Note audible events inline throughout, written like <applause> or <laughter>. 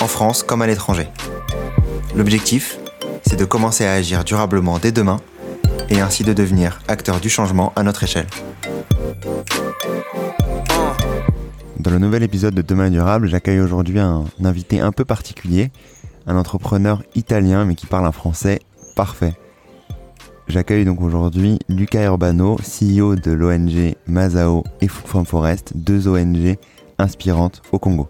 en France comme à l'étranger. L'objectif, c'est de commencer à agir durablement dès demain et ainsi de devenir acteur du changement à notre échelle. Dans le nouvel épisode de Demain durable, j'accueille aujourd'hui un invité un peu particulier, un entrepreneur italien mais qui parle un français parfait. J'accueille donc aujourd'hui Luca Urbano, CEO de l'ONG Mazao et Food from Forest, deux ONG inspirantes au Congo.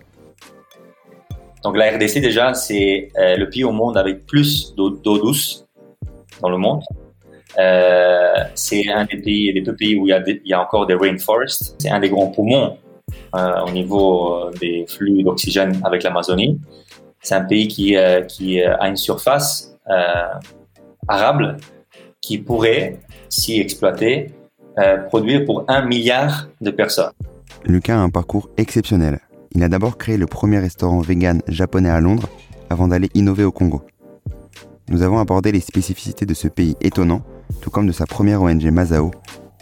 Donc la RDC déjà, c'est euh, le pays au monde avec plus d'eau douce dans le monde. Euh, c'est un des pays, des deux pays où il y a, encore des rainforests. C'est un des grands poumons euh, au niveau des flux d'oxygène avec l'Amazonie. C'est un pays qui, qui a une surface arable qui pourrait, si exploité, euh, produire pour un milliard de personnes. Lucas a un parcours exceptionnel. Il a d'abord créé le premier restaurant vegan japonais à Londres avant d'aller innover au Congo. Nous avons abordé les spécificités de ce pays étonnant, tout comme de sa première ONG Mazao,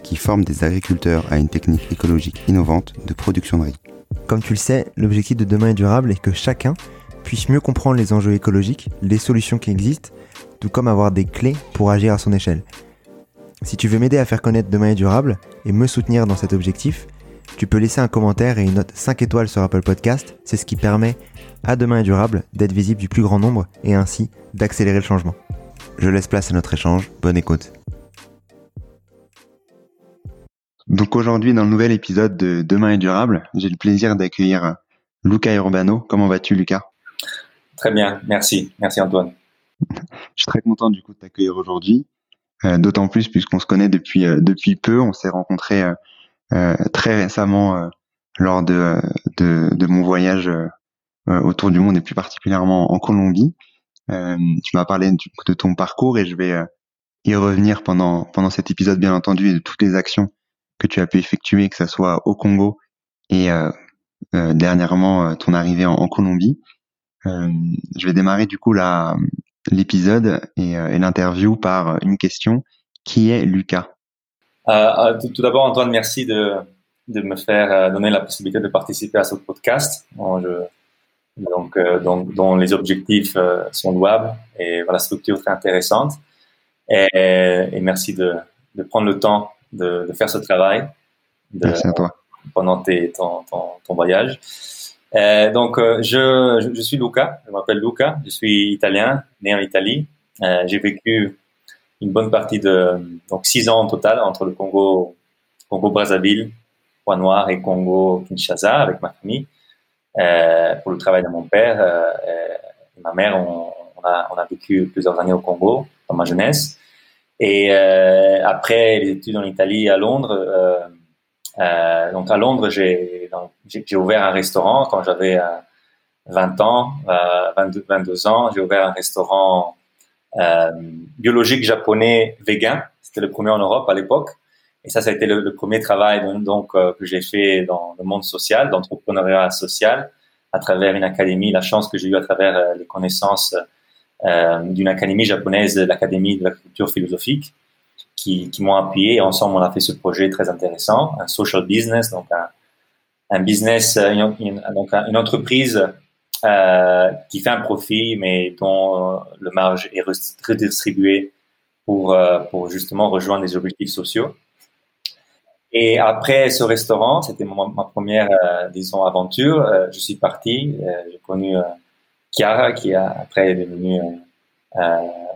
qui forme des agriculteurs à une technique écologique innovante de production de riz. Comme tu le sais, l'objectif de demain est durable est que chacun puisse mieux comprendre les enjeux écologiques, les solutions qui existent tout comme avoir des clés pour agir à son échelle. Si tu veux m'aider à faire connaître Demain est durable et me soutenir dans cet objectif, tu peux laisser un commentaire et une note 5 étoiles sur Apple Podcast. C'est ce qui permet à Demain est durable d'être visible du plus grand nombre et ainsi d'accélérer le changement. Je laisse place à notre échange. Bonne écoute. Donc aujourd'hui, dans le nouvel épisode de Demain est durable, j'ai le plaisir d'accueillir Luca Urbano. Comment vas-tu, Lucas Très bien, merci. Merci, Antoine. Je suis très content du coup de t'accueillir aujourd'hui, euh, d'autant plus puisqu'on se connaît depuis euh, depuis peu. On s'est rencontrés euh, très récemment lors de, mon voyage autour du monde et plus particulièrement en Colombie. tu m'as parlé de ton parcours et je vais y revenir pendant pendant cet épisode bien entendu et de toutes les actions que tu as pu effectuer, que ce soit au Congo et dernièrement ton arrivée en, Colombie. je vais démarrer du coup l'épisode euh, et, l'interview par une question. Qui est Lucas? Euh, euh, Tout, d'abord, Antoine, merci de, de me faire donner la possibilité de participer à ce podcast. donc, donc, dont les objectifs sont louables et voilà, la structure très intéressante. Et, et merci de, de, prendre le temps de, de faire ce travail. merci à toi. Pendant tes, ton, ton, ton voyage. Euh, donc, euh, je, je, suis Luca, je m'appelle Luca, je suis italien, né en Italie. Euh, j'ai vécu une bonne partie de, donc six ans en total entre le Congo, Congo Brazzaville, Point Noir et Congo Kinshasa avec ma famille euh, pour le travail de mon père et ma mère. On, a, on a vécu plusieurs années au Congo dans ma jeunesse. Et après les études en Italie à Londres, euh, donc à Londres, j'ai ouvert un restaurant quand j'avais 20 euh, ans, 22, euh, 22 ans. J'ai ouvert un restaurant euh, biologique japonais vegan. C'était le premier en Europe à l'époque. Et ça, ça a été le, premier travail donc, que j'ai fait dans le monde social, d'entrepreneuriat social, à travers une académie. La chance que j'ai eue à travers les connaissances d'une académie japonaise, l'Académie de la culture philosophique qui, qui m'ont appuyé. Et ensemble, on a fait ce projet très intéressant, un social business, donc un, business, euh, donc une entreprise euh, qui fait un profit, mais dont euh, le marge est redistribué pour, euh, pour justement rejoindre les objectifs sociaux. Et après ce restaurant, c'était ma, première, disons, aventure. je suis parti. J'ai connu Chiara, qui a, après est devenue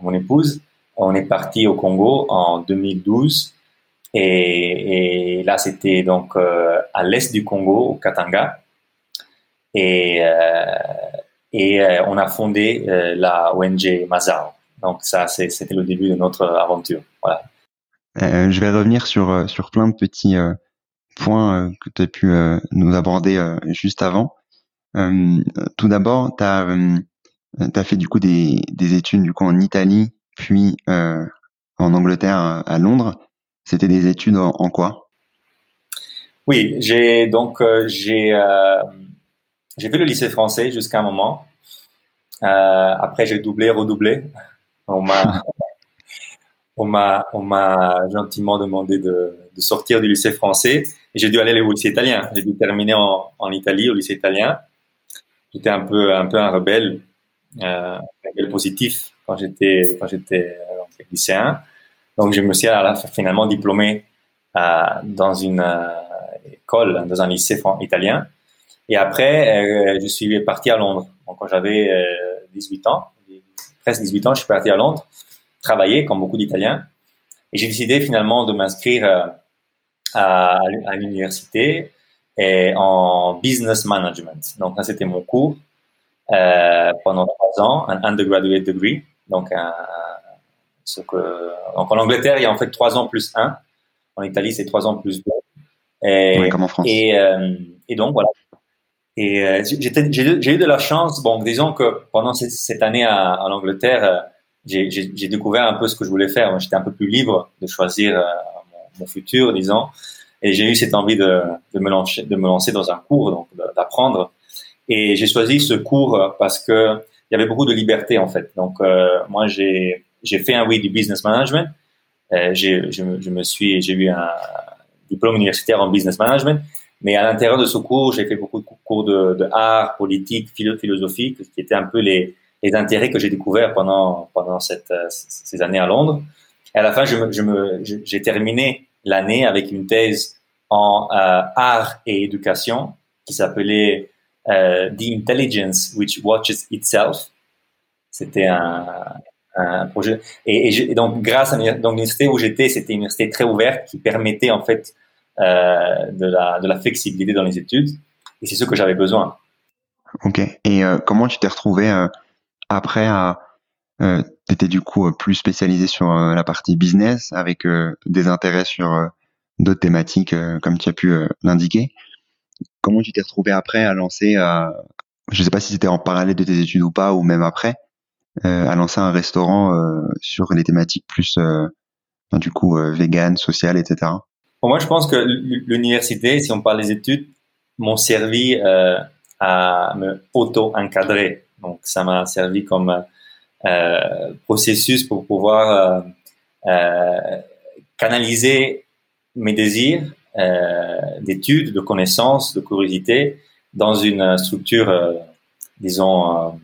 mon épouse on est parti au Congo en 2012 et, là c'était donc à l'est du Congo, au Katanga, et, euh, et euh, on a fondé la ONG Mazao. Donc ça c'était le début de notre aventure. Voilà. je vais revenir sur sur plein de petits points que tu as pu nous aborder juste avant. tout d'abord, tu as as fait du coup des, des, études du coup en Italie, puis en Angleterre, à Londres. C'était des études en, quoi? Oui, j'ai donc j'ai j'ai fait le lycée français jusqu'à un moment. après, j'ai doublé, redoublé. On m'a <laughs> on m'a on m'a gentiment demandé de, de, sortir du lycée français et j'ai dû aller au lycée italien. J'ai dû terminer en, en, Italie au lycée italien. J'étais un peu un peu un rebelle, euh, un rebelle positif quand j'étais quand j'étais euh, lycéen. Donc je me suis à la, finalement diplômé euh, dans une euh, école, dans un lycée italien. Et après, euh, je suis parti à Londres. Donc quand j'avais 18 ans, presque 18 ans, je suis parti à Londres travailler comme beaucoup d'Italiens. Et j'ai décidé finalement de m'inscrire euh, à, à l'université et en business management. Donc ça c'était mon cours euh, pendant trois ans, un undergraduate degree. Donc, un, ce que, donc en Angleterre il y a en fait trois ans plus un. En Italie c'est trois ans plus deux. Et, comme en France. Et, euh, et donc voilà. Et euh, j'ai eu de la chance. Bon, disons que pendant cette année à, en Angleterre, j'ai découvert un peu ce que je voulais faire. J'étais un peu plus libre de choisir euh, mon, futur, disons. Et j'ai eu cette envie de, me lancer, dans un cours, donc d'apprendre. Et j'ai choisi ce cours parce que il y avait beaucoup de liberté en fait. Donc euh, moi j'ai fait un oui du business management. Euh, je, me suis j'ai eu un diplôme universitaire en business management. Mais à l'intérieur de ce cours, j'ai fait beaucoup de cours de, de art, politique, philosophie, qui étaient un peu les, les intérêts que j'ai découverts pendant pendant cette, euh, ces années à Londres. Et à la fin, je me, je me, j'ai terminé l'année avec une thèse en euh, art et éducation qui s'appelait euh, The Intelligence Which Watches Itself. C'était un, un, projet. Et, et, donc, grâce à l'université où j'étais, c'était une université très ouverte qui permettait en fait de, la, de la flexibilité dans les études. Et c'est ce que j'avais besoin. Ok. Et euh, comment tu t'es retrouvé après, euh, tu étais du coup plus spécialisé sur euh, la partie business avec euh, des intérêts sur euh, d'autres thématiques comme tu as pu l'indiquer? Comment tu t'es retrouvé après à lancer, je sais pas si c'était en parallèle de tes études ou pas, ou même après, à lancer un restaurant sur les thématiques plus, du coup, vegan, social, etc. Pour moi, je pense que l'université, si on parle des études, m'ont servi à me auto-encadrer. Donc, ça m'a servi comme euh, processus pour pouvoir euh, euh canaliser mes désirs euh, d'études, de connaissances, de curiosité dans une structure, euh, disons,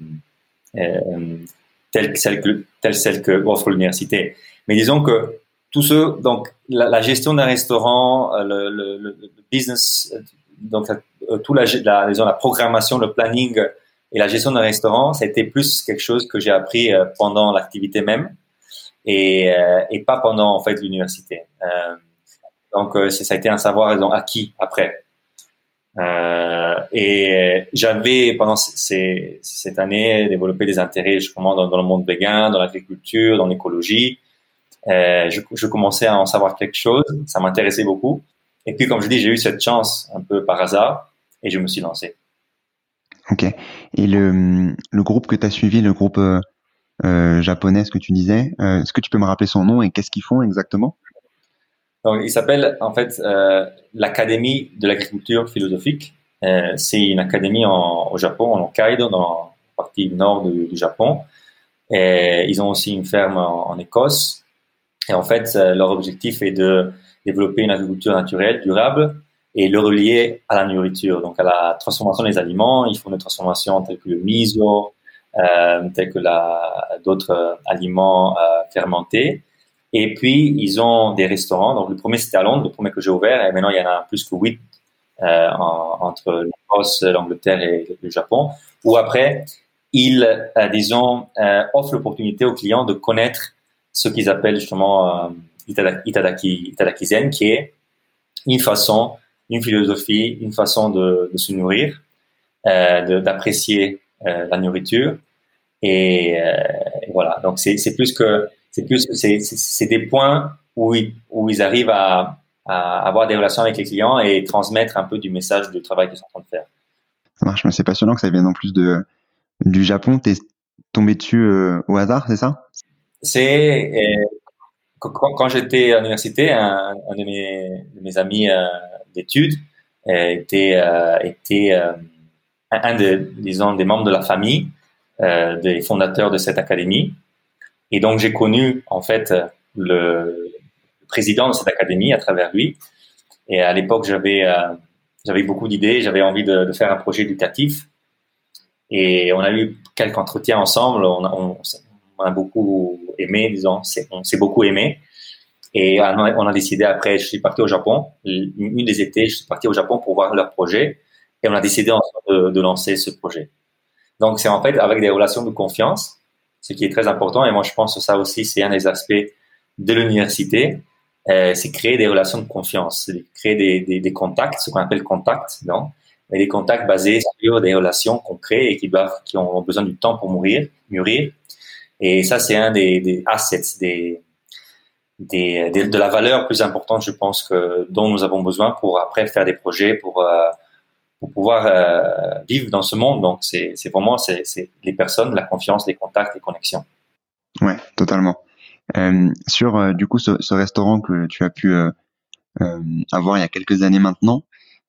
telle celle que telle celle que offre l'université. Mais disons que tout ce, donc la, la gestion d'un restaurant, le, le, le, business, donc tout la, la, disons, la programmation, le planning et la gestion d'un restaurant, ça a été plus quelque chose que j'ai appris euh, pendant l'activité même et, euh, et pas pendant en fait l'université. Euh, donc ça a été un savoir acquis après. Euh, et j'avais pendant ces, cette année développé des intérêts justement dans, dans le monde vegan, dans l'agriculture, dans l'écologie. Euh, je, je, commençais à en savoir quelque chose, ça m'intéressait beaucoup. Et puis comme je dis, j'ai eu cette chance un peu par hasard et je me suis lancé. Ok. Et le, le groupe que tu as suivi, le groupe euh, euh, japonais, ce que tu disais, euh, est-ce que tu peux me rappeler son nom et qu'est-ce qu'ils font exactement? Donc, il s'appelle en fait l'Académie de l'agriculture philosophique. C'est une académie en, au Japon, en Hokkaido, dans la partie nord du, du Japon. Et ils ont aussi une ferme en, en Écosse. Et en fait, leur objectif est de développer une agriculture naturelle, durable, et le relier à la nourriture, donc à la transformation des aliments. Ils font des transformations telles que le miso, euh, telles que d'autres euh, aliments euh, fermentés. Et puis, ils ont des restaurants. Donc, le premier, c'était à Londres, le premier que j'ai ouvert. Et maintenant, il y en a plus que huit euh, entre l'Écosse, l'Angleterre et le Japon. Où après, ils, euh, disons, euh, offrent l'opportunité aux clients de connaître ce qu'ils appellent justement Itadaki, Itadaki Zen, qui est une façon une philosophie, une façon de, se nourrir, euh, d'apprécier euh, la nourriture. Et, euh, voilà. Donc c'est plus que c'est plus c'est des points où ils, où ils arrivent à, à, avoir des relations avec les clients et transmettre un peu du message du travail qu'ils sont en train de faire. Ça marche, mais c'est passionnant que ça vienne en plus de du Japon. tombé dessus au hasard, c'est ça? C'est quand, j'étais à l'université, un, de, mes, amis d'études était, était un des, disons, des membres de la famille des fondateurs de cette académie. Et donc, j'ai connu, en fait, le, président de cette académie à travers lui. Et à l'époque, j'avais euh, j'avais beaucoup d'idées, j'avais envie de, faire un projet éducatif. Et on a eu quelques entretiens ensemble, on, a beaucoup aimé, disons, on s'est beaucoup aimé. Et on a décidé après, je suis parti au Japon, une des étés, je suis parti au Japon pour voir leur projet. Et on a décidé de, de lancer ce projet. Donc, c'est en fait avec des relations de confiance, ce qui est très important. Et moi, je pense que ça aussi, c'est un des aspects de l'université. Euh, c'est créer des relations de confiance, créer des, contacts, ce qu'on appelle contacts, non? Mais des contacts basés sur des relations qu'on crée et qui doivent, qui ont besoin du temps pour mûrir, mûrir. Et ça, c'est un des, assets, des, de la valeur plus importante, je pense, que dont nous avons besoin pour après faire des projets, pour euh, pouvoir euh, vivre dans ce monde. Donc, c'est vraiment c'est les personnes, la confiance, les contacts, les connexions. Ouais, totalement. Euh, sur du coup ce, restaurant que tu as pu avoir il y a quelques années maintenant,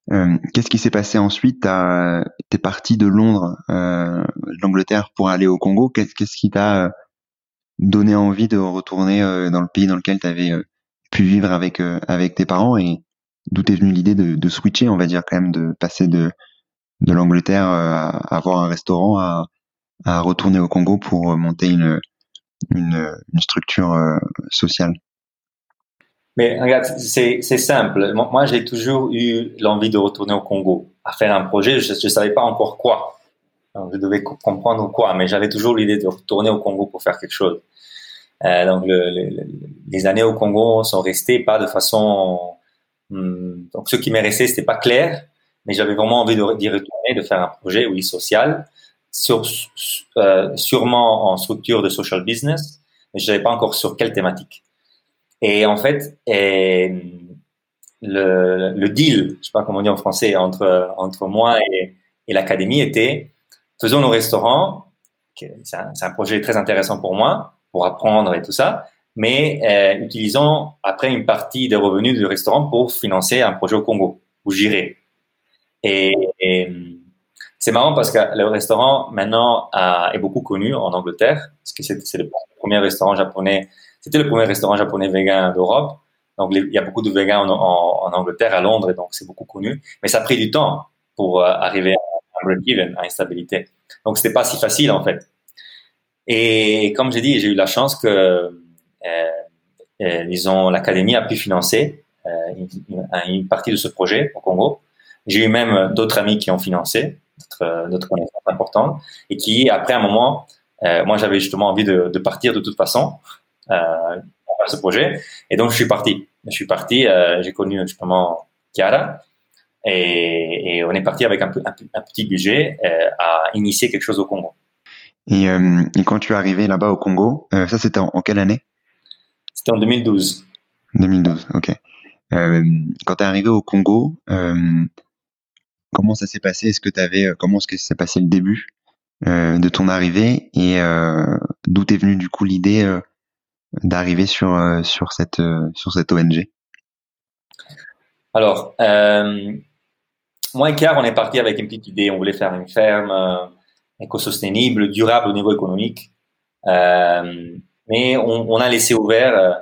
qu'est-ce qui s'est passé ensuite Tu es parti de Londres, l'Angleterre pour aller au Congo. Qu'est-ce qui t'a donné envie de retourner dans le pays dans lequel tu avais pu vivre avec avec tes parents et d'où est venue l'idée de, de, switcher, on va dire quand même, de passer de de l'Angleterre à, avoir un restaurant à, à retourner au Congo pour monter une une, une structure euh, sociale? Mais regarde, c'est simple. Moi, j'ai toujours eu l'envie de retourner au Congo, à faire un projet. Je ne savais pas encore quoi. je devais comprendre quoi, mais j'avais toujours l'idée de retourner au Congo pour faire quelque chose. Euh, donc, le, les années au Congo sont restées pas de façon. Hmm, donc, ce qui m'est resté, c'était pas clair, mais j'avais vraiment envie d'y retourner, de faire un projet, oui, social, sur, euh, sûrement en structure de social business, mais je savais pas encore sur quelle thématique. Et en fait, le, deal, je ne sais pas comment on dit en français, entre, moi et, l'académie était faisons nos restaurants. C'est un, projet très intéressant pour moi, pour apprendre et tout ça, mais euh, utilisons après une partie des revenus du restaurant pour financer un projet au Congo, où j'irai. Et c'est marrant parce que le restaurant maintenant est beaucoup connu en Angleterre, parce que c'est le premier restaurant japonais, c'était le premier restaurant japonais vegan d'Europe. Donc il y a beaucoup de végans en, Angleterre, à Londres, et donc c'est beaucoup connu. Mais ça a pris du temps pour euh, arriver à break-even, à une stabilité. Donc c'était pas si facile en fait. Et comme j'ai dit, j'ai eu la chance que, euh, euh, l'académie a pu financer euh, une, partie de ce projet au Congo. J'ai eu même d'autres amis qui ont financé notre, notre connaissance importante, et qui, après un moment, euh, moi j'avais justement envie de, partir de toute façon euh, faire ce projet, et donc je suis parti. Je suis parti, euh, j'ai connu justement Chiara, et, et, on est parti avec un, un, petit budget euh, à initier quelque chose au Congo. Et, euh, et quand tu es arrivé là-bas au Congo, euh, ça c'était en, en, quelle année? C'était en 2012. 2012, ok. quand tu es arrivé au Congo, comment ça s'est passé? Est-ce que tu avais comment est-ce que s'est passé le début de ton arrivée? Et d'où t'es venue du coup l'idée d'arriver sur euh, sur cette sur cette ONG Alors moi et Kiar, on est parti avec une petite idée. On voulait faire une ferme éco-soutenable, durable au niveau économique, mais on, a laissé ouvert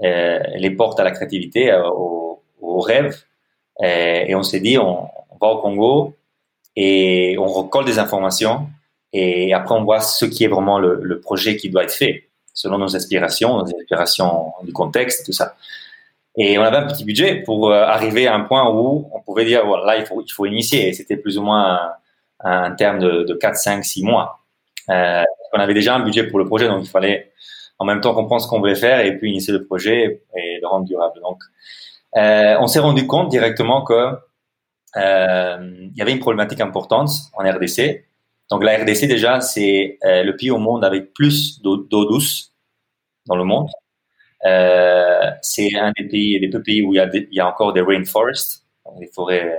les portes à la créativité, aux, aux rêves, et on s'est dit on va au Congo et on recolle des informations et après on voit ce qui est vraiment le projet qui doit être fait selon nos aspirations, nos aspirations du contexte, tout ça. Et on avait un petit budget pour euh, arriver à un point où on pouvait dire, voilà, là, il faut, initier. C'était plus ou moins un, terme de, de 4, 5, 6 mois. Euh, on avait déjà un budget pour le projet, donc il fallait en même temps comprendre ce qu'on voulait faire et puis initier le projet et le rendre durable. Donc, euh, on s'est rendu compte directement que il y avait une problématique importante en RDC. Donc la RDC déjà, c'est le pays au monde avec plus d'eau douce dans le monde. Euh, c'est un des pays, des peu pays où il y, a encore des rainforests, des forêts,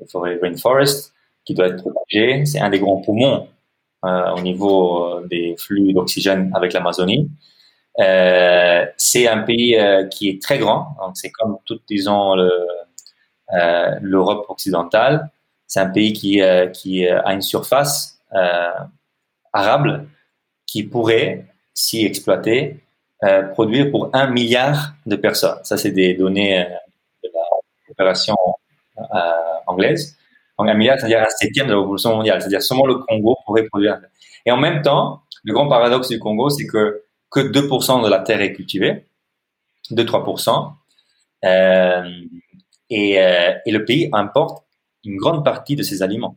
des forêts rainforest qui doivent être protégées. C'est un des grands poumons au niveau des flux d'oxygène avec l'Amazonie. c'est un pays qui est très grand, donc c'est comme tout, disons, l'Europe occidentale. C'est un pays qui a une surface arable qui pourrait, si exploité, euh, produire pour un milliard de personnes. Ça, c'est des données euh, de la coopération euh, anglaise. Donc, un milliard, c'est-à-dire un septième de la population mondiale. C'est-à-dire seulement le Congo pourrait produire. Et en même temps, le grand paradoxe du Congo, c'est que que 2% de la terre est cultivée, 2-3%, euh, et, et le pays importe une grande partie de ses aliments.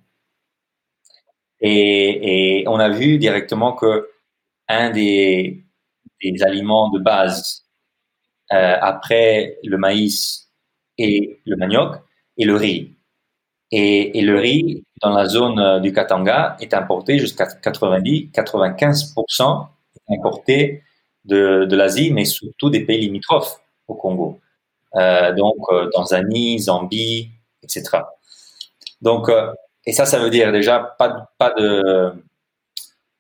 Et, et on a vu directement que un des, aliments de base euh, après le maïs et le manioc et le riz. Et, le riz, dans la zone euh, du Katanga, est importé jusqu'à 90-95% importé de, l'Asie, mais surtout des pays limitrophes au Congo. Euh, donc, Tanzanie, Zambie, etc. Donc, et ça, ça veut dire déjà pas, pas de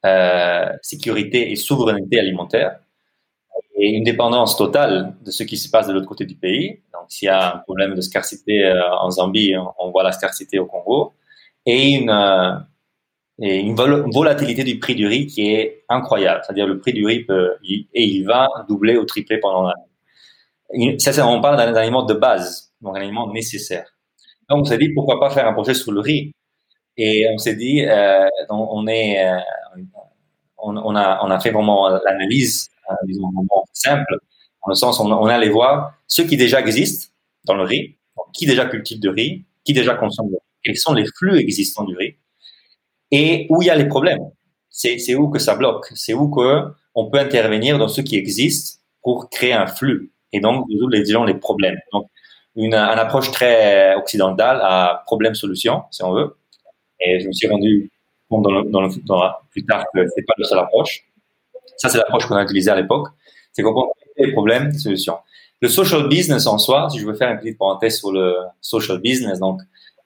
euh, sécurité et souveraineté alimentaire et une dépendance totale de ce qui se passe de l'autre côté du pays. Donc, s'il y a un problème de scarcité euh, en Zambie, on voit la scarcité au Congo. Et une, euh, volatilité du prix du riz qui est incroyable. C'est-à-dire le prix du riz et il va doubler ou tripler pendant l'année. Ça, on parle d'un aliment de base, donc un aliment nécessaire. Donc, on s'est dit, pourquoi pas faire un projet sur le riz? Et on s'est dit, euh, euh, on, a, a fait vraiment l'analyse euh, disons, simple, dans le sens on, on allait voir ceux qui déjà existent dans le riz, qui déjà cultive de riz, qui déjà consomme de riz, quels sont les flux existants du riz, et où il y a les problèmes. C'est où que ça bloque, c'est où que on peut intervenir dans ce qui existe pour créer un flux et donc résoudre les, les problèmes. Donc, une, une approche très occidentale à problème-solution, si on veut. Et je me suis rendu compte plus tard que c'est pas la seule approche. Ça, c'est l'approche qu'on a utilisée à l'époque. C'est qu'on les problèmes, les solutions. Le social business en soi, si je veux faire une petite parenthèse sur le social business, donc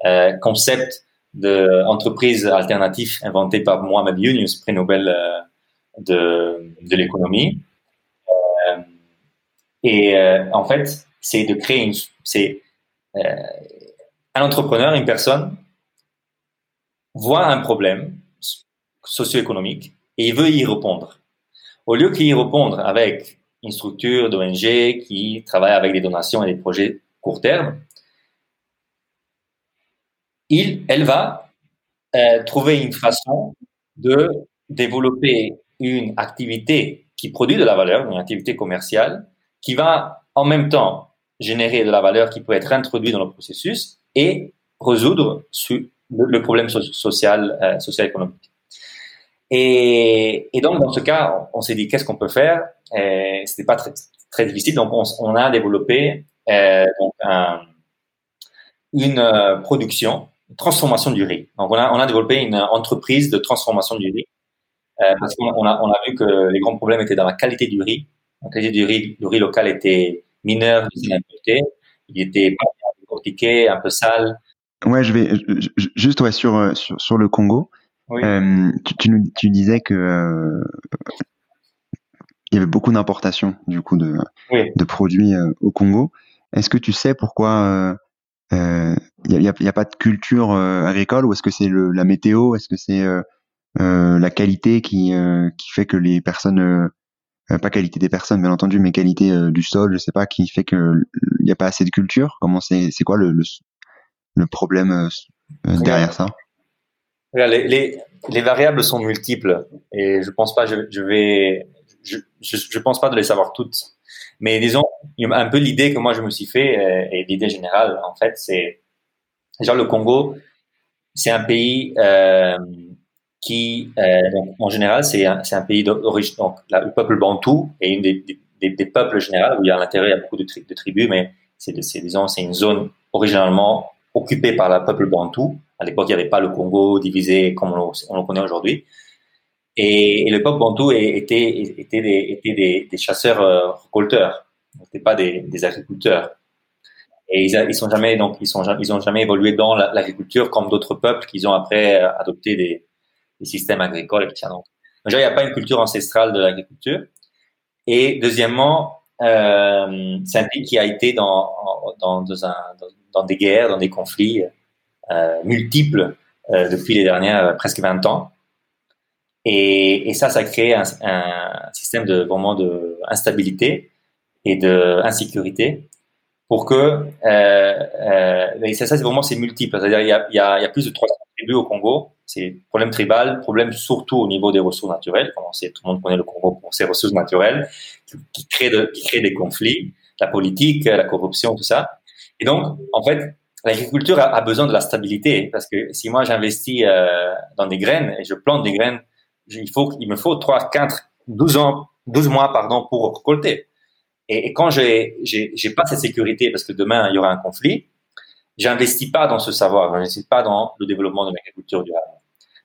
euh, concept d'entreprise alternative inventé par Mohamed Yunus, prix Nobel euh, de, de l'économie. Euh, et en fait, c'est de créer c'est un entrepreneur, une personne voit un problème socio-économique et il veut y répondre. Au lieu qu'il répondre avec une structure d'ONG qui travaille avec des donations et des projets court terme, il, elle va euh, trouver une façon de développer une activité qui produit de la valeur, une activité commerciale, qui va en même temps générer de la valeur qui peut être introduite dans le processus et résoudre le, problème social, euh, social économique. Et, donc, dans ce cas, on, s'est dit qu'est-ce qu'on peut faire? C'était pas très, difficile, donc on, a développé euh, une euh, production, une transformation du riz. Donc, on a, développé une entreprise de transformation du riz euh, parce qu'on a, vu que les grands problèmes étaient dans la qualité du riz. La qualité du riz, le riz local était mineur, il était pas bien un peu sale. Ouais, je vais juste ouais, sur, euh, sur, sur le Congo. Euh, tu, tu, tu, disais que euh, il y avait beaucoup d'importations du coup de, oui. de produits euh, au Congo. Est-ce que tu sais pourquoi il euh, n'y a, y a, pas de culture agricole ou est-ce que c'est la météo? Est-ce que c'est la qualité qui, qui fait que les personnes pas qualité des personnes bien entendu mais qualité du sol je sais pas qui fait que il n'y a pas assez de culture? Comment c'est c'est quoi le, le, le problème derrière ça les, les, les, variables sont multiples et je pense pas, je, je vais, je, je, je, pense pas de les savoir toutes. Mais disons, un peu l'idée que moi je me suis fait euh, et l'idée générale, en fait, c'est genre le Congo, c'est un pays euh, qui, euh, donc, en général, c'est un, un, pays d'origine. Donc, le peuple bantou est une des, des, des peuples généraux où il y a à l'intérieur il y a beaucoup de, tri de tribus, mais c'est disons c'est une zone originalement occupée par le peuple bantou à l'époque, il n'y avait pas le Congo divisé comme on, le connaît aujourd'hui. Et, le peuple bantou était, des, était des, des chasseurs-récolteurs, euh, n'étaient pas des, agriculteurs. Et ils, ils sont jamais donc ils ont jamais évolué dans l'agriculture comme d'autres peuples qui ont après adopté des systèmes agricoles. Donc, déjà, il n'y a pas une culture ancestrale de l'agriculture. Et deuxièmement, euh, c'est un pays qui a été dans, dans, dans, un, dans, des guerres, dans des conflits euh, multiples euh, depuis les dernières euh, presque 20 ans. Et, et ça, ça a créé un, un système de vraiment de instabilité et de insécurité pour que euh, ça, c'est vraiment c'est multiple. C'est-à-dire il y a, y, a, plus de 300 tribus au Congo. C'est problème tribal, problème surtout au niveau des ressources naturelles. Comme tout le monde connaît le Congo pour ses ressources naturelles, qui, crée de, qui crée des conflits, la politique, la corruption, tout ça. Et donc, en fait, l'agriculture a, besoin de la stabilité parce que si moi j'investis euh, dans des graines et je plante des graines, il faut, il me faut 3, 4, 12 ans, 12 mois, pardon, pour récolter. Et, quand j'ai, j'ai, pas cette sécurité parce que demain il y aura un conflit, j'investis pas dans ce savoir, j'investis pas dans le développement de l'agriculture durable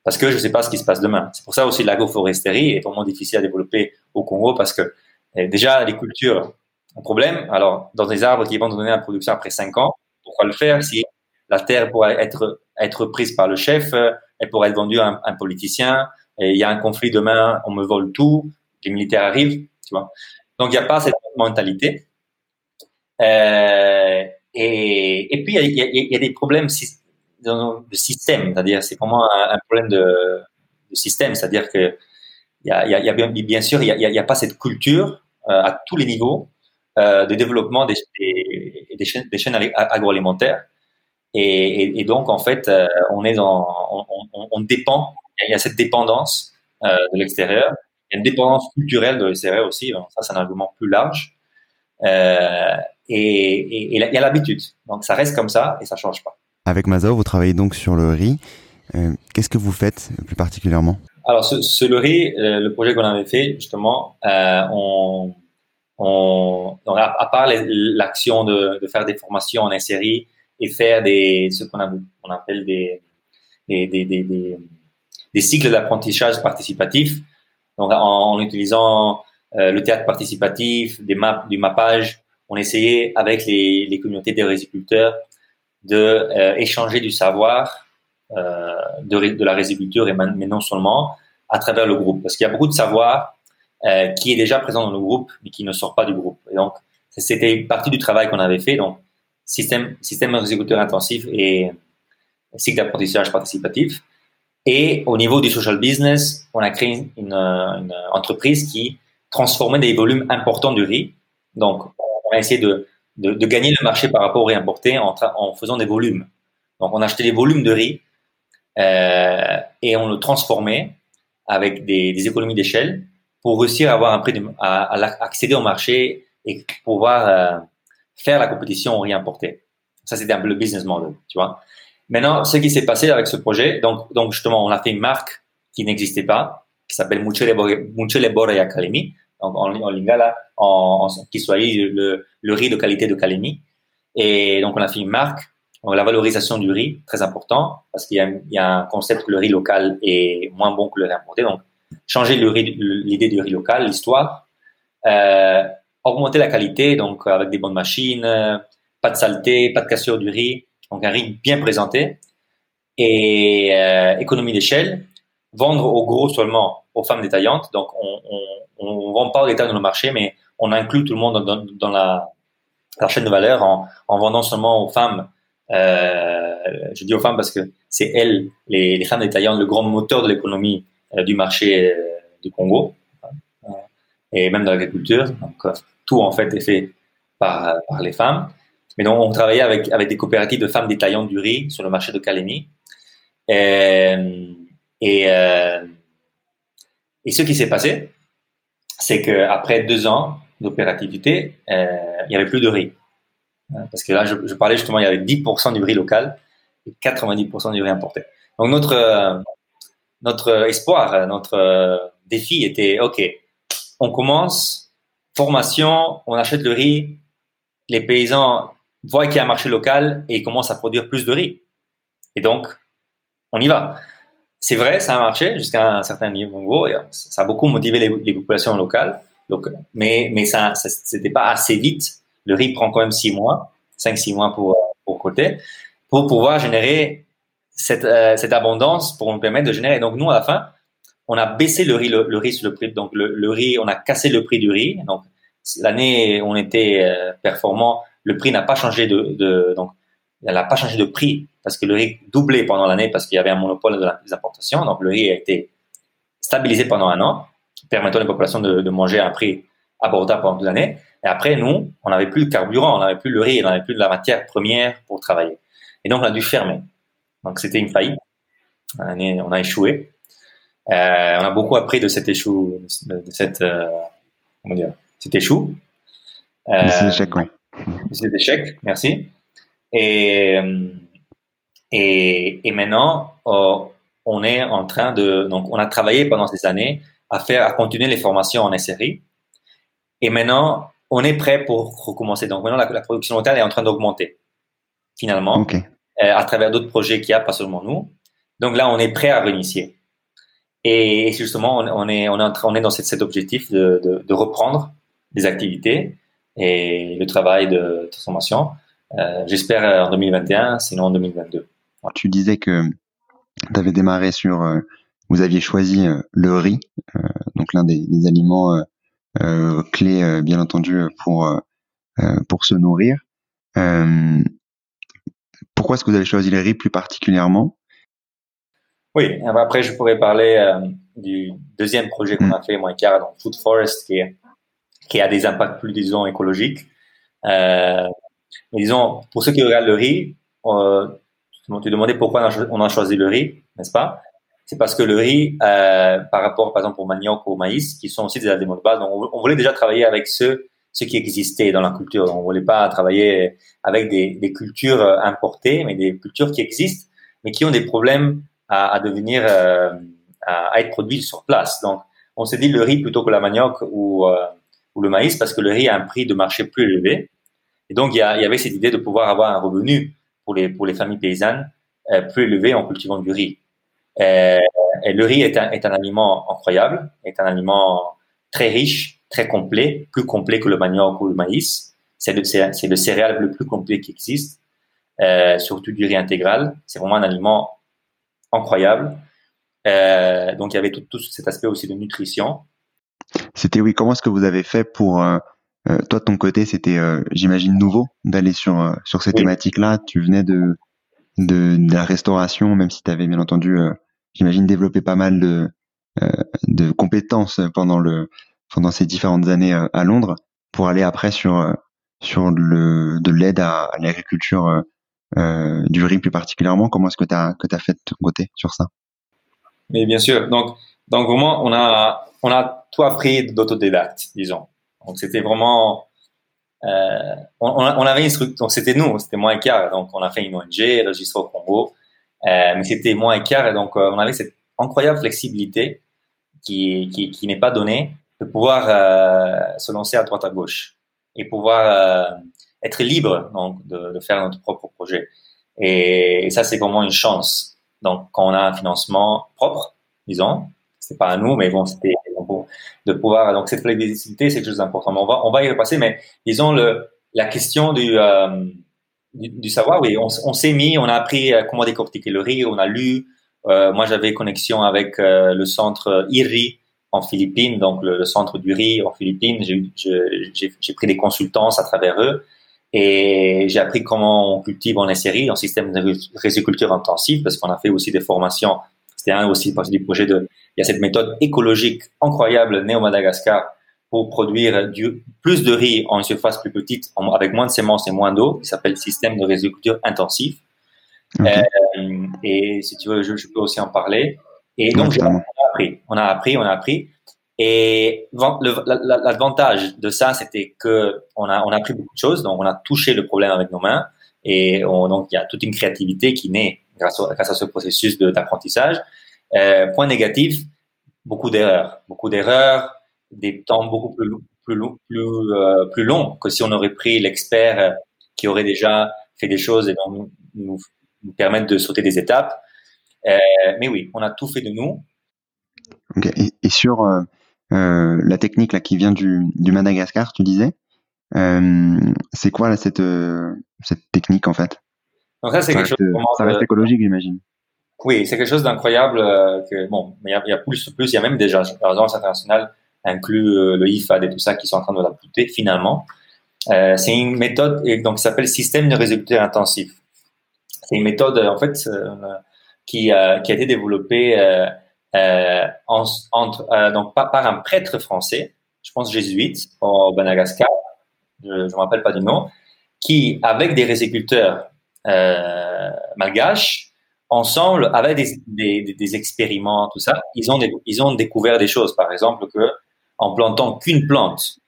parce que je sais pas ce qui se passe demain. C'est pour ça aussi l'agroforesterie est vraiment difficile à développer au Congo parce que eh, déjà les cultures problème. Alors dans des arbres qui vont donner la production après 5 ans, pourquoi le faire si la terre pourrait être être prise par le chef, elle pourrait être vendue à un, politicien, et il y a un conflit demain, on me vole tout, les militaires arrivent, tu vois. Donc, il n'y a pas cette mentalité. Euh, et, et, puis, il y, a, des problèmes de système, c'est-à-dire c'est vraiment un, un problème de, système, c'est-à-dire que y y a bien, sûr, il n'y a, pas cette culture euh, à tous les niveaux euh, de développement des, des, des, chaînes, des chaînes, agroalimentaires. Et, et, et, donc, en fait, euh, on est dans, on, on, on, dépend, il y a cette dépendance euh, de l'extérieur il y a une dépendance culturelle de l'extérieur aussi. Donc ça, c'est un argument plus large. Et, il y a l'habitude. Donc ça reste comme ça et ça change pas. Avec Mazao, vous travaillez donc sur le riz. Qu'est-ce que vous faites plus particulièrement? Alors, ce, le riz, le projet qu'on avait fait, justement, euh, on, on, à, part l'action de, faire des formations en série et faire des, ce qu'on on appelle des, des, cycles d'apprentissage participatif, donc, en, utilisant euh, le théâtre participatif, des maps, du mappage, on essayait avec les, communautés des résiculteurs de euh, échanger du savoir euh, de, la résiculture, mais non seulement à travers le groupe, parce qu'il y a beaucoup de savoir euh, qui est déjà présent dans le groupe, mais qui ne sort pas du groupe. Et donc, c'était partie du travail qu'on avait fait. Donc, système, système résiculteur intensif et cycle d'apprentissage participatif. Et au niveau du social business, on a créé une, une entreprise qui transformait des volumes importants de riz. Donc, on a essayé de, de, gagner le marché par rapport au riz importé en, faisant des volumes. Donc, on achetait des volumes de riz euh, et on le transformait avec des économies d'échelle pour réussir à avoir un prix à, à, accéder au marché et pouvoir euh, faire la compétition importé. Ça, c'était un peu le business model, tu vois. Maintenant, ce qui s'est passé avec ce projet, donc, donc justement, on a fait une marque qui n'existait pas, qui s'appelle Muchele donc en, en lingala, en, en, qui soit le, le riz de qualité de Kalemi. Et donc, on a fait une marque, la valorisation du riz, très important, parce qu'il y, y, a un concept que le riz local est moins bon que le riz importé. Donc, changer l'idée du riz local, l'histoire, euh, augmenter la qualité, donc avec des bonnes machines, pas de saleté, pas de cassure du riz, donc un riz bien présenté, et euh, économie d'échelle, vendre au gros seulement aux femmes détaillantes. Donc on on, vend pas au détail dans le marché, mais on inclut tout le monde dans, la, chaîne de valeur en, en vendant seulement aux femmes. Euh, je dis aux femmes parce que c'est elles, les, femmes détaillantes, le grand moteur de l'économie euh, du marché euh, du Congo et même de l'agriculture. Donc tout en fait est fait par, par les femmes. Mais donc, on travaillait avec, avec des coopératives de femmes détaillantes du riz sur le marché de Calémie. Euh, et, et, euh, ce qui s'est passé, c'est qu'après deux ans d'opérativité, euh, il n'y avait plus de riz. Hein, parce que là, je, je, parlais justement, il y avait 10% du riz local et 90% du riz importé. Donc, notre, notre espoir, notre défi était, OK, on commence, formation, on achète le riz, les paysans voit qu'il y a un marché local et commence à produire plus de riz. Et donc, on y va. C'est vrai, ça a marché jusqu'à un certain niveau. Et ça a beaucoup motivé les, populations locales. Donc, mais mais ça, c'était pas assez vite. Le riz prend quand même six mois, cinq six mois pour pour côté, pour pouvoir générer cette, cette abondance pour nous permettre de générer. Donc nous, à la fin, on a baissé le riz, le, sur le prix. Donc le, riz, on a cassé le prix du riz. Donc l'année on était euh, performant, le prix n'a pas changé de, de donc elle n'a pas changé de prix parce que le riz doublait pendant l'année parce qu'il y avait un monopole de des importations. Donc le riz a été stabilisé pendant un an, permettant aux populations de, de manger à un prix abordable pendant toute l'année. Et après, nous, on n'avait plus de carburant, on n'avait plus le riz, on n'avait plus de la matière première pour travailler. Et donc, on a dû fermer. Donc, c'était une faillite. On a échoué. Euh, on a beaucoup appris de cet échou, de, cette, euh, comment dire, cet échou. Euh, cet échec, oui. Cet échec, merci. Et, et, et maintenant, on est en train de, donc, on a travaillé pendant ces années à faire, à continuer les formations en SRI. Et maintenant, on est prêt pour recommencer. Donc maintenant, la, production locale est en train d'augmenter, finalement, à travers d'autres projets qu'il y a, pas seulement nous. Donc là, on est prêt à réinitier. Et justement, on, est, on, est, on est dans cet, objectif de, de, reprendre des activités et le travail de transformation. Euh, J'espère en 2021, sinon en 2022. Tu disais que tu avais démarré sur, euh, vous aviez choisi euh, le riz, euh, donc l'un des, des, aliments clés, bien entendu, pour, pour se nourrir. Pourquoi est-ce que vous avez choisi le riz plus particulièrement? Oui, après, je pourrais parler euh, du deuxième projet qu'on a fait, moi dans Food Forest, qui, qui a des impacts plus, disons, écologiques. Euh, mais disons, pour ceux qui regardent le riz, euh, tu demandais pourquoi on a choisi le riz, n'est-ce pas? C'est parce que le riz, euh, par rapport, par exemple, au manioc ou au maïs, qui sont aussi des aliments de base, on, on voulait déjà travailler avec ceux, ceux qui existaient dans la culture. On voulait pas travailler avec des, cultures importées, mais des cultures qui existent, mais qui ont des problèmes à, devenir euh, à, être produit sur place. Donc, on s'est dit le riz plutôt que la manioc ou, euh, ou le maïs parce que le riz a un prix de marché plus élevé. Et donc, il y, avait cette idée de pouvoir avoir un revenu pour les, pour les familles paysannes euh, plus élevé en cultivant du riz. et le riz est un, est un aliment incroyable, est un aliment très riche, très complet, plus complet que le manioc ou le maïs. C'est le, c'est le céréal le plus complet qui existe, euh, surtout du riz intégral. C'est vraiment un aliment incroyable. Euh, donc il y avait tout, tout, cet aspect aussi de nutrition. C'était oui. Comment est-ce que vous avez fait pour euh, toi de ton côté C'était, j'imagine, nouveau d'aller sur sur ces thématiques-là? Tu venais de, de, de la restauration, même si tu avais bien entendu, j'imagine, développé pas mal de de compétences pendant le pendant ces différentes années à Londres pour aller après sur sur le de l'aide à, l'agriculture euh, du riz plus particulièrement. Comment est-ce que tu as, que as fait de ton côté sur ça? Mais bien sûr. Donc, donc vraiment, on a, on a tout appris d'autodidacte, disons. Donc, c'était vraiment. Euh, on, on, avait une structure. Donc, c'était nous, c'était moi et Car. Donc, on a fait une ONG, registré au Congo. Euh, mais c'était moi et donc, euh, on avait cette incroyable flexibilité qui, qui, qui n'est pas donnée de pouvoir euh, se lancer à droite à gauche et pouvoir être libre donc de, de, faire notre propre projet. Et, ça, c'est vraiment une chance. Donc, quand on a un financement propre, disons, c'est pas à nous, mais bon, c'était de pouvoir. Donc, cette flexibilité, c'est quelque chose d'important. On va, on va y repasser, mais disons le la question du euh, du, savoir. Oui, on, on s'est mis, on a appris comment décortiquer le riz, on a lu. Euh, moi, j'avais connexion avec euh, le centre IRI en Philippines, donc le, le, centre du riz en Philippines. J'ai pris des consultances à travers eux. Et j'ai appris comment on cultive en série en système de résiculture intensive, parce qu'on a fait aussi des formations. C'était un aussi parce du projet de, il y a cette méthode écologique incroyable née au Madagascar pour produire du, plus de riz en une surface plus petite, avec moins de semences et moins d'eau, qui s'appelle système de résiculture intensive. Euh, et si tu veux, je, je, peux aussi en parler. Et donc, on a on a appris, on a appris. Et l'avantage de ça, c'était que on a, on a appris beaucoup de choses, donc on a touché le problème avec nos mains, et on, donc il y a toute une créativité qui naît grâce, à ce processus d'apprentissage. Euh, point négatif, beaucoup d'erreurs, beaucoup d'erreurs, des temps beaucoup plus plus plus, euh, que si on aurait pris l'expert qui aurait déjà fait des choses et donc nous, nous, permettre de sauter des étapes. Euh, mais oui, on a tout fait de nous. Okay. Et, et, sur euh, euh, la technique là qui vient du, du Madagascar, tu disais. Euh, c'est quoi là, cette, cette technique en fait? Donc ça, c'est quelque chose. ça reste écologique, j'imagine. Oui, c'est quelque chose d'incroyable. Que bon, il y, a plus, plus, il y a même déjà l'agence internationale inclut le IFAD et tout ça qui sont en train de l'appliquer finalement. Euh, c'est une méthode et donc qui s'appelle système de résultats intensif. C'est une méthode en fait euh, qui, a, qui a été développée en, entre, donc par, par, un prêtre français, je pense jésuite, au Madagascar, je ne me rappelle pas du nom, qui avec des résiculteurs malgaches ensemble, avec des, des, expériments, tout ça, ils ont, ils ont découvert des choses. Par exemple, que en plantant qu'une plante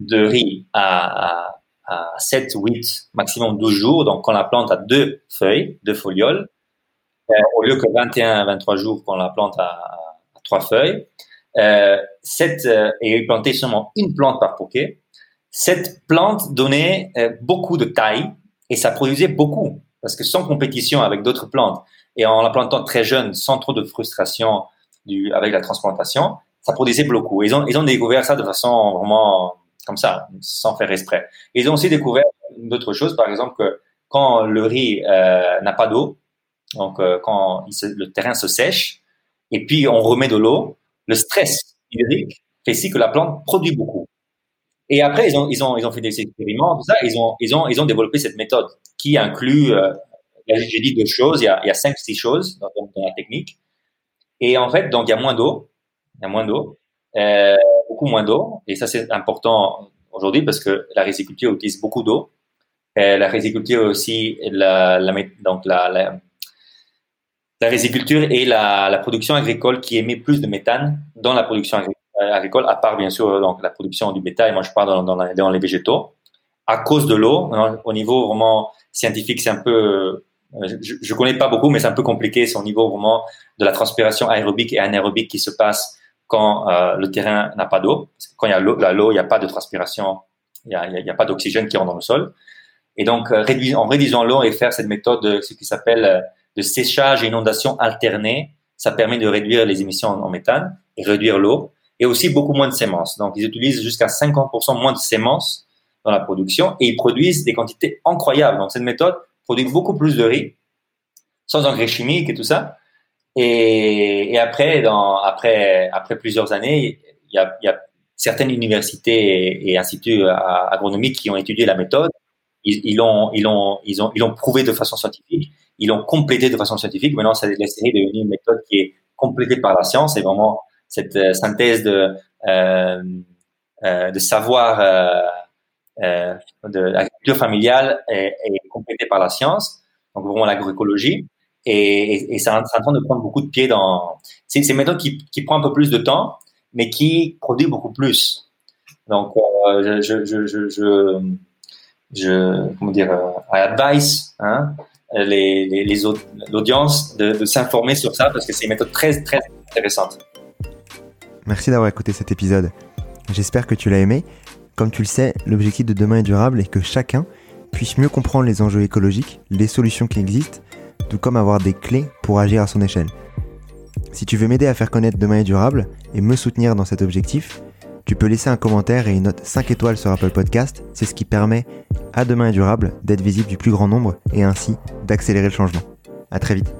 de riz à, à, 7, 8, maximum 12 jours, donc quand la plante a deux feuilles, deux folioles, euh, au lieu que 21, 23 jours quand la plante a, trois feuilles, euh, cette, euh, et planter seulement une plante par bouquet, cette plante donnait euh, beaucoup de taille et ça produisait beaucoup parce que sans compétition avec d'autres plantes et en la plantant très jeune, sans trop de frustration du, avec la transplantation, ça produisait beaucoup. Ils ont, ils ont découvert ça de façon vraiment comme ça, sans faire exprès. Ils ont aussi découvert d'autres choses, par exemple que quand le riz euh, n'a pas d'eau, donc euh, quand le terrain se sèche, et puis on remet de l'eau, le stress hydrique fait si que la plante produit beaucoup. Et après, ils ont, ils ont, ils ont fait des expériments, tout ça, ils ont, ils ont, ils ont développé cette méthode qui inclut, euh, j'ai dit deux choses, il y a, cinq, six choses dans, la technique. Et en fait, donc il y a moins d'eau, il y a moins d'eau, euh, beaucoup moins d'eau, et ça c'est important aujourd'hui parce que la riziculture utilise beaucoup d'eau. Euh, la riziculture aussi, donc la, la riziculture est la, la, production agricole qui émet plus de méthane dans la production agricole, à part bien sûr donc la production du bétail. Moi, je parle dans, dans, dans les végétaux. À cause de l'eau, au niveau vraiment scientifique, c'est un peu je, je connais pas beaucoup, mais c'est un peu compliqué. C'est au niveau vraiment de la transpiration aérobique et anaérobique qui se passe quand euh, le terrain n'a pas d'eau. Quand il y a l'eau, il n'y a pas de transpiration, il n'y a, y a, pas d'oxygène qui rentre dans le sol. Et donc, euh, en réduisant l'eau et faire cette méthode, ce qui s'appelle euh, de séchage et inondation alternée, ça permet de réduire les émissions en, méthane et réduire l'eau, et aussi beaucoup moins de semences. Donc, ils utilisent jusqu'à 50% moins de semences dans la production et ils produisent des quantités incroyables. Donc, cette méthode produit beaucoup plus de riz, sans engrais chimiques et tout ça. Et, et après, après, plusieurs années, il y a, il y a certaines universités et, instituts agronomiques qui ont étudié la méthode. Ils, ils l'ont, ils ont, ils l'ont prouvé de façon scientifique. Ils l'ont complété de façon scientifique. Maintenant, ça est devenue une méthode qui est complétée par la science. C'est vraiment cette euh, synthèse de, euh, euh, de savoir de l'agriculture familiale est, complétée par la science, donc vraiment l'agroécologie. Et, et, et c'est en train de prendre beaucoup de pieds dans. C'est une méthode qui, prend un peu plus de temps, mais qui produit beaucoup plus. Donc, je, je, comment dire, euh, I advise hein, les, les, les l'audience de, de s'informer sur ça parce que c'est une méthode très, très intéressante. Merci d'avoir écouté cet épisode. J'espère que tu l'as aimé. Comme tu le sais, l'objectif de demain est durable et que chacun puisse mieux comprendre les enjeux écologiques, les solutions qui existent, tout comme avoir des clés pour agir à son échelle. Si tu veux m'aider à faire connaître Demain est durable et me soutenir dans cet objectif, tu peux laisser un commentaire et une note 5 étoiles sur Apple Podcast. C'est ce qui permet à Demain est durable d'être visible du plus grand nombre et ainsi d'accélérer le changement. À très vite.